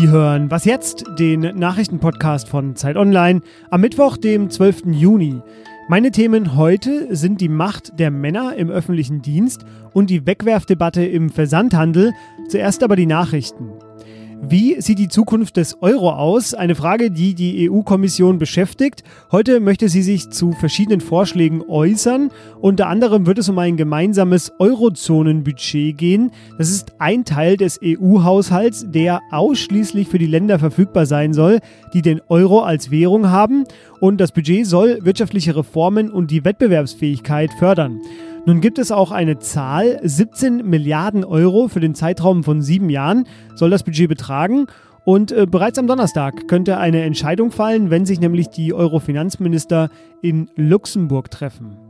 Sie hören Was jetzt? Den Nachrichtenpodcast von Zeit Online am Mittwoch, dem 12. Juni. Meine Themen heute sind die Macht der Männer im öffentlichen Dienst und die Wegwerfdebatte im Versandhandel. Zuerst aber die Nachrichten. Wie sieht die Zukunft des Euro aus? Eine Frage, die die EU-Kommission beschäftigt. Heute möchte sie sich zu verschiedenen Vorschlägen äußern. Unter anderem wird es um ein gemeinsames Eurozonenbudget gehen. Das ist ein Teil des EU-Haushalts, der ausschließlich für die Länder verfügbar sein soll, die den Euro als Währung haben. Und das Budget soll wirtschaftliche Reformen und die Wettbewerbsfähigkeit fördern. Nun gibt es auch eine Zahl, 17 Milliarden Euro für den Zeitraum von sieben Jahren soll das Budget betragen. Und äh, bereits am Donnerstag könnte eine Entscheidung fallen, wenn sich nämlich die Euro-Finanzminister in Luxemburg treffen.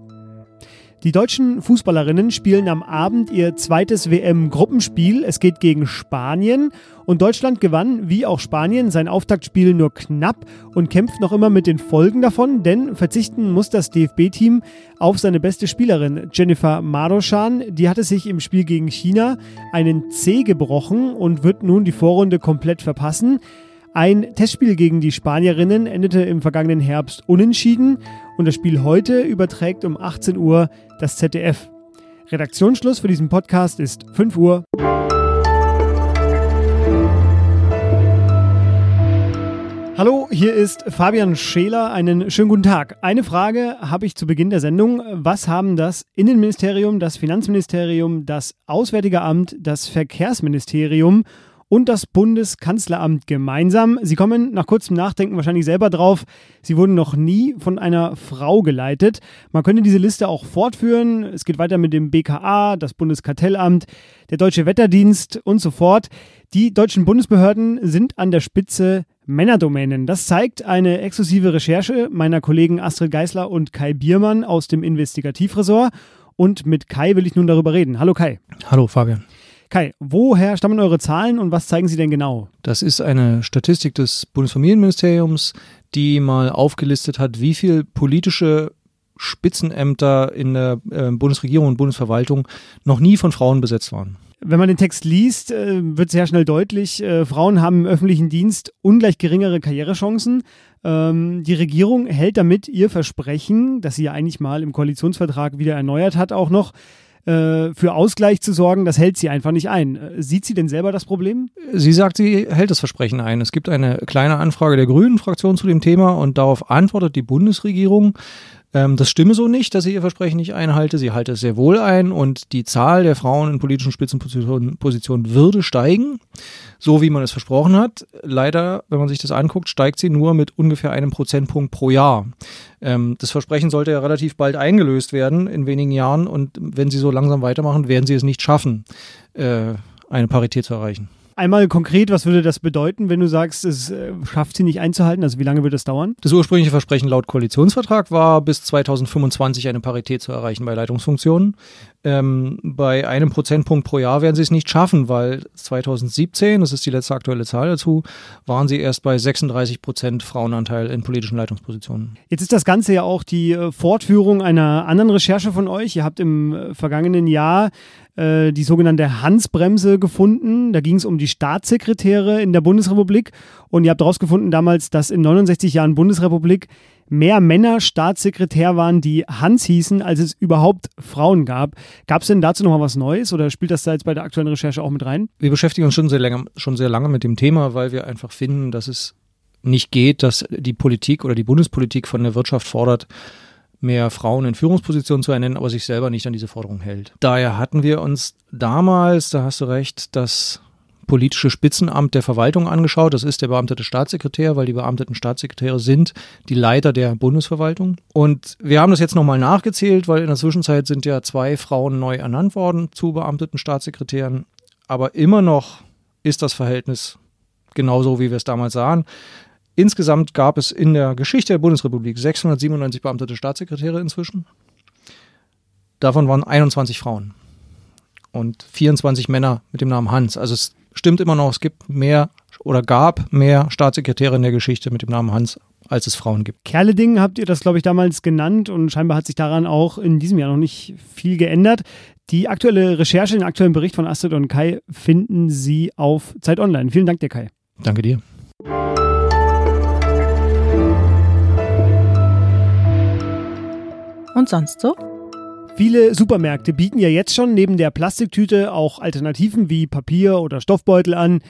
Die deutschen Fußballerinnen spielen am Abend ihr zweites WM-Gruppenspiel. Es geht gegen Spanien und Deutschland gewann, wie auch Spanien, sein Auftaktspiel nur knapp und kämpft noch immer mit den Folgen davon, denn verzichten muss das DFB-Team auf seine beste Spielerin Jennifer Maroschan. Die hatte sich im Spiel gegen China einen C gebrochen und wird nun die Vorrunde komplett verpassen. Ein Testspiel gegen die Spanierinnen endete im vergangenen Herbst unentschieden und das Spiel heute überträgt um 18 Uhr das ZDF. Redaktionsschluss für diesen Podcast ist 5 Uhr. Hallo, hier ist Fabian Scheler. Einen schönen guten Tag. Eine Frage habe ich zu Beginn der Sendung. Was haben das Innenministerium, das Finanzministerium, das Auswärtige Amt, das Verkehrsministerium und das Bundeskanzleramt gemeinsam. Sie kommen nach kurzem Nachdenken wahrscheinlich selber drauf, sie wurden noch nie von einer Frau geleitet. Man könnte diese Liste auch fortführen. Es geht weiter mit dem BKA, das Bundeskartellamt, der Deutsche Wetterdienst und so fort. Die deutschen Bundesbehörden sind an der Spitze Männerdomänen. Das zeigt eine exklusive Recherche meiner Kollegen Astrid Geisler und Kai Biermann aus dem Investigativressort. Und mit Kai will ich nun darüber reden. Hallo Kai. Hallo Fabian. Kai, woher stammen eure Zahlen und was zeigen sie denn genau? Das ist eine Statistik des Bundesfamilienministeriums, die mal aufgelistet hat, wie viel politische Spitzenämter in der äh, Bundesregierung und Bundesverwaltung noch nie von Frauen besetzt waren. Wenn man den Text liest, äh, wird sehr schnell deutlich, äh, Frauen haben im öffentlichen Dienst ungleich geringere Karrierechancen. Ähm, die Regierung hält damit ihr Versprechen, das sie ja eigentlich mal im Koalitionsvertrag wieder erneuert hat, auch noch, äh, für Ausgleich zu sorgen, das hält sie einfach nicht ein. Äh, sieht sie denn selber das Problem? Sie sagt, sie hält das Versprechen ein. Es gibt eine kleine Anfrage der Grünen-Fraktion zu dem Thema und darauf antwortet die Bundesregierung, ähm, das stimme so nicht, dass sie ihr Versprechen nicht einhalte. Sie halte es sehr wohl ein und die Zahl der Frauen in politischen Spitzenpositionen würde steigen, so wie man es versprochen hat. Leider, wenn man sich das anguckt, steigt sie nur mit ungefähr einem Prozentpunkt pro Jahr. Ähm, das Versprechen sollte ja relativ bald eingelöst werden, in wenigen Jahren. Und wenn sie so langsam weitermachen, werden sie es nicht schaffen, äh, eine Parität zu erreichen. Einmal konkret, was würde das bedeuten, wenn du sagst, es äh, schafft sie nicht einzuhalten? Also wie lange wird das dauern? Das ursprüngliche Versprechen laut Koalitionsvertrag war, bis 2025 eine Parität zu erreichen bei Leitungsfunktionen. Ähm, bei einem Prozentpunkt pro Jahr werden sie es nicht schaffen, weil 2017, das ist die letzte aktuelle Zahl dazu, waren sie erst bei 36 Prozent Frauenanteil in politischen Leitungspositionen. Jetzt ist das Ganze ja auch die äh, Fortführung einer anderen Recherche von euch. Ihr habt im äh, vergangenen Jahr äh, die sogenannte Hansbremse gefunden. Da ging es um die Staatssekretäre in der Bundesrepublik und ihr habt herausgefunden damals, dass in 69 Jahren Bundesrepublik mehr Männer Staatssekretär waren, die Hans hießen, als es überhaupt Frauen gab. Gab es denn dazu noch mal was Neues oder spielt das da jetzt bei der aktuellen Recherche auch mit rein? Wir beschäftigen uns schon sehr, lange, schon sehr lange mit dem Thema, weil wir einfach finden, dass es nicht geht, dass die Politik oder die Bundespolitik von der Wirtschaft fordert, mehr Frauen in Führungspositionen zu ernennen, aber sich selber nicht an diese Forderung hält. Daher hatten wir uns damals, da hast du recht, das politische Spitzenamt der Verwaltung angeschaut. Das ist der beamtete Staatssekretär, weil die beamteten Staatssekretäre sind die Leiter der Bundesverwaltung. Und wir haben das jetzt nochmal nachgezählt, weil in der Zwischenzeit sind ja zwei Frauen neu ernannt worden zu beamteten Staatssekretären. Aber immer noch ist das Verhältnis genauso, wie wir es damals sahen. Insgesamt gab es in der Geschichte der Bundesrepublik 697 beamtete Staatssekretäre inzwischen. Davon waren 21 Frauen und 24 Männer mit dem Namen Hans. Also es stimmt immer noch, es gibt mehr oder gab mehr Staatssekretäre in der Geschichte mit dem Namen Hans, als es Frauen gibt. Kerleding habt ihr das, glaube ich, damals genannt und scheinbar hat sich daran auch in diesem Jahr noch nicht viel geändert. Die aktuelle Recherche, den aktuellen Bericht von Astrid und Kai finden Sie auf Zeit Online. Vielen Dank dir, Kai. Danke dir. Und sonst so? Viele Supermärkte bieten ja jetzt schon neben der Plastiktüte auch Alternativen wie Papier oder Stoffbeutel an.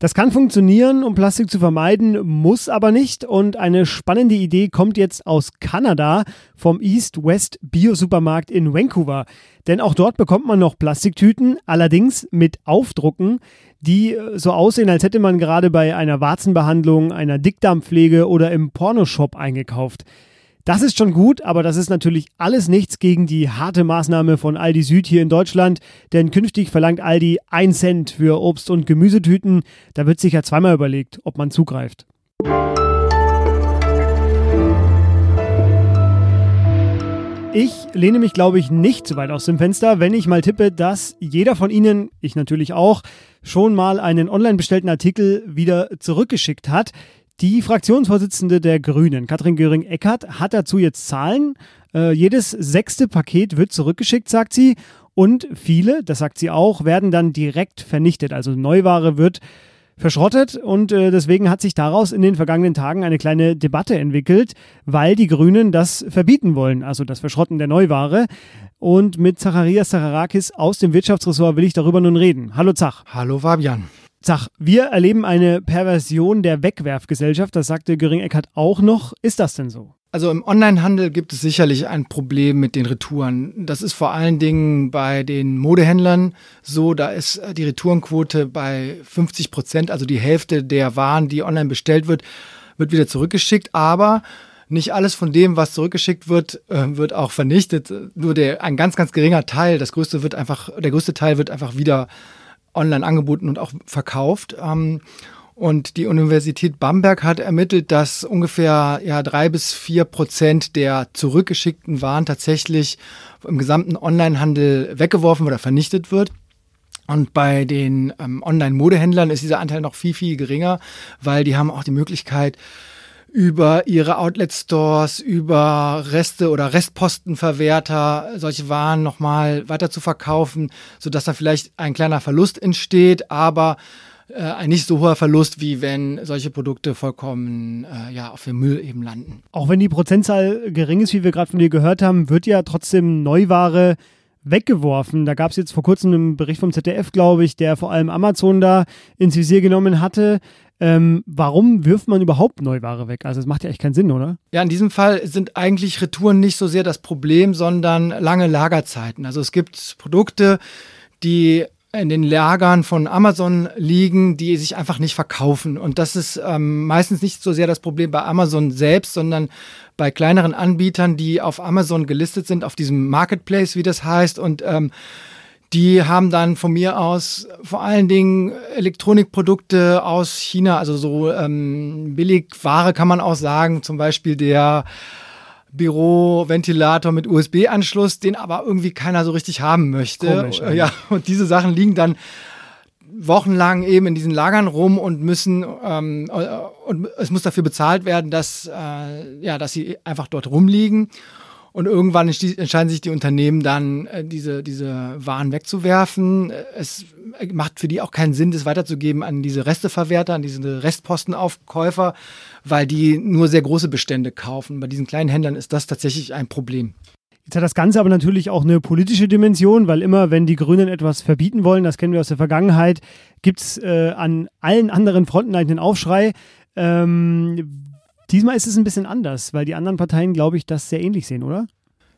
Das kann funktionieren, um Plastik zu vermeiden, muss aber nicht. Und eine spannende Idee kommt jetzt aus Kanada vom East West Bio-Supermarkt in Vancouver. Denn auch dort bekommt man noch Plastiktüten, allerdings mit Aufdrucken, die äh, so aussehen, als hätte man gerade bei einer Warzenbehandlung, einer Dickdarmpflege oder im Pornoshop eingekauft. Das ist schon gut, aber das ist natürlich alles nichts gegen die harte Maßnahme von Aldi Süd hier in Deutschland, denn künftig verlangt Aldi 1 Cent für Obst- und Gemüsetüten. Da wird sich ja zweimal überlegt, ob man zugreift. Ich lehne mich, glaube ich, nicht zu weit aus dem Fenster, wenn ich mal tippe, dass jeder von Ihnen, ich natürlich auch, schon mal einen online bestellten Artikel wieder zurückgeschickt hat. Die Fraktionsvorsitzende der Grünen, Katrin Göring-Eckardt, hat dazu jetzt Zahlen. Äh, jedes sechste Paket wird zurückgeschickt, sagt sie. Und viele, das sagt sie auch, werden dann direkt vernichtet. Also Neuware wird verschrottet und äh, deswegen hat sich daraus in den vergangenen Tagen eine kleine Debatte entwickelt, weil die Grünen das verbieten wollen, also das Verschrotten der Neuware. Und mit Zacharias Zacharakis aus dem Wirtschaftsressort will ich darüber nun reden. Hallo Zach. Hallo Fabian. Sag, wir erleben eine Perversion der Wegwerfgesellschaft, das sagte Göring-Eckert auch noch. Ist das denn so? Also im Onlinehandel gibt es sicherlich ein Problem mit den Retouren. Das ist vor allen Dingen bei den Modehändlern so. Da ist die Retourenquote bei 50 Prozent, also die Hälfte der Waren, die online bestellt wird, wird wieder zurückgeschickt. Aber nicht alles von dem, was zurückgeschickt wird, äh, wird auch vernichtet. Nur der, ein ganz, ganz geringer Teil, das größte wird einfach, der größte Teil wird einfach wieder online angeboten und auch verkauft. Ähm, und die Universität Bamberg hat ermittelt, dass ungefähr ja, drei bis vier Prozent der zurückgeschickten Waren tatsächlich im gesamten Onlinehandel weggeworfen oder vernichtet wird. Und bei den ähm, Online-Modehändlern ist dieser Anteil noch viel, viel geringer, weil die haben auch die Möglichkeit, über ihre Outlet-Stores, über Reste oder Restpostenverwerter solche Waren nochmal weiter zu verkaufen, sodass da vielleicht ein kleiner Verlust entsteht, aber äh, ein nicht so hoher Verlust, wie wenn solche Produkte vollkommen äh, ja, auf dem Müll eben landen. Auch wenn die Prozentzahl gering ist, wie wir gerade von dir gehört haben, wird ja trotzdem Neuware weggeworfen. Da gab es jetzt vor kurzem einen Bericht vom ZDF, glaube ich, der vor allem Amazon da ins Visier genommen hatte. Ähm, warum wirft man überhaupt Neuware weg? Also es macht ja echt keinen Sinn, oder? Ja, in diesem Fall sind eigentlich Retouren nicht so sehr das Problem, sondern lange Lagerzeiten. Also es gibt Produkte, die in den Lagern von Amazon liegen, die sich einfach nicht verkaufen. Und das ist ähm, meistens nicht so sehr das Problem bei Amazon selbst, sondern bei kleineren Anbietern, die auf Amazon gelistet sind, auf diesem Marketplace, wie das heißt. Und ähm, die haben dann von mir aus vor allen Dingen Elektronikprodukte aus China, also so ähm, Billigware kann man auch sagen, zum Beispiel der Büroventilator mit USB-Anschluss, den aber irgendwie keiner so richtig haben möchte. Komisch, ja, und diese Sachen liegen dann wochenlang eben in diesen Lagern rum und müssen ähm, und es muss dafür bezahlt werden, dass äh, ja, dass sie einfach dort rumliegen. Und irgendwann entscheiden sich die Unternehmen dann, äh, diese, diese Waren wegzuwerfen. Es macht für die auch keinen Sinn, das weiterzugeben an diese Resteverwerter, an diese Restpostenaufkäufer, weil die nur sehr große Bestände kaufen. Bei diesen kleinen Händlern ist das tatsächlich ein Problem. Jetzt hat das Ganze aber natürlich auch eine politische Dimension, weil immer, wenn die Grünen etwas verbieten wollen, das kennen wir aus der Vergangenheit, gibt es äh, an allen anderen Fronten einen Aufschrei. Ähm, Diesmal ist es ein bisschen anders, weil die anderen Parteien, glaube ich, das sehr ähnlich sehen, oder?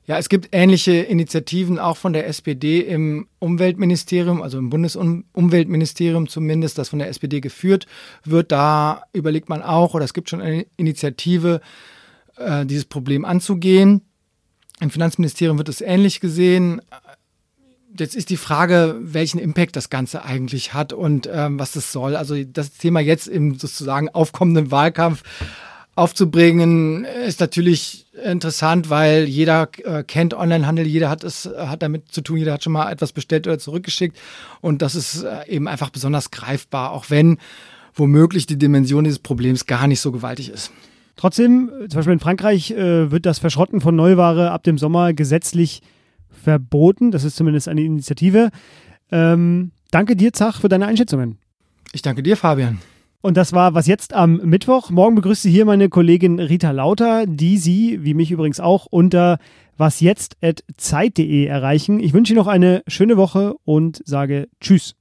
Ja, es gibt ähnliche Initiativen auch von der SPD im Umweltministerium, also im Bundesumweltministerium zumindest, das von der SPD geführt wird. Da überlegt man auch, oder es gibt schon eine Initiative, äh, dieses Problem anzugehen. Im Finanzministerium wird es ähnlich gesehen. Jetzt ist die Frage, welchen Impact das Ganze eigentlich hat und ähm, was das soll. Also das Thema jetzt im sozusagen aufkommenden Wahlkampf aufzubringen, ist natürlich interessant, weil jeder äh, kennt Onlinehandel, jeder hat es hat damit zu tun, jeder hat schon mal etwas bestellt oder zurückgeschickt und das ist äh, eben einfach besonders greifbar, auch wenn womöglich die Dimension dieses Problems gar nicht so gewaltig ist. Trotzdem, zum Beispiel in Frankreich äh, wird das Verschrotten von Neuware ab dem Sommer gesetzlich verboten. Das ist zumindest eine Initiative. Ähm, danke dir, Zach, für deine Einschätzungen. Ich danke dir, Fabian. Und das war was jetzt am Mittwoch. Morgen begrüßt Sie hier meine Kollegin Rita Lauter, die Sie, wie mich übrigens auch, unter wasjetzt.zeit.de erreichen. Ich wünsche Ihnen noch eine schöne Woche und sage Tschüss.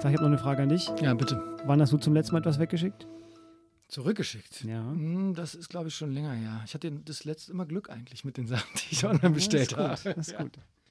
Sag, ich habe noch eine Frage an dich. Ja, bitte. Wann hast du zum letzten Mal etwas weggeschickt? Zurückgeschickt? Ja. Hm, das ist, glaube ich, schon länger her. Ich hatte das letzte immer Glück eigentlich mit den Sachen, die ich online bestellt das ist habe. gut. Das ist gut.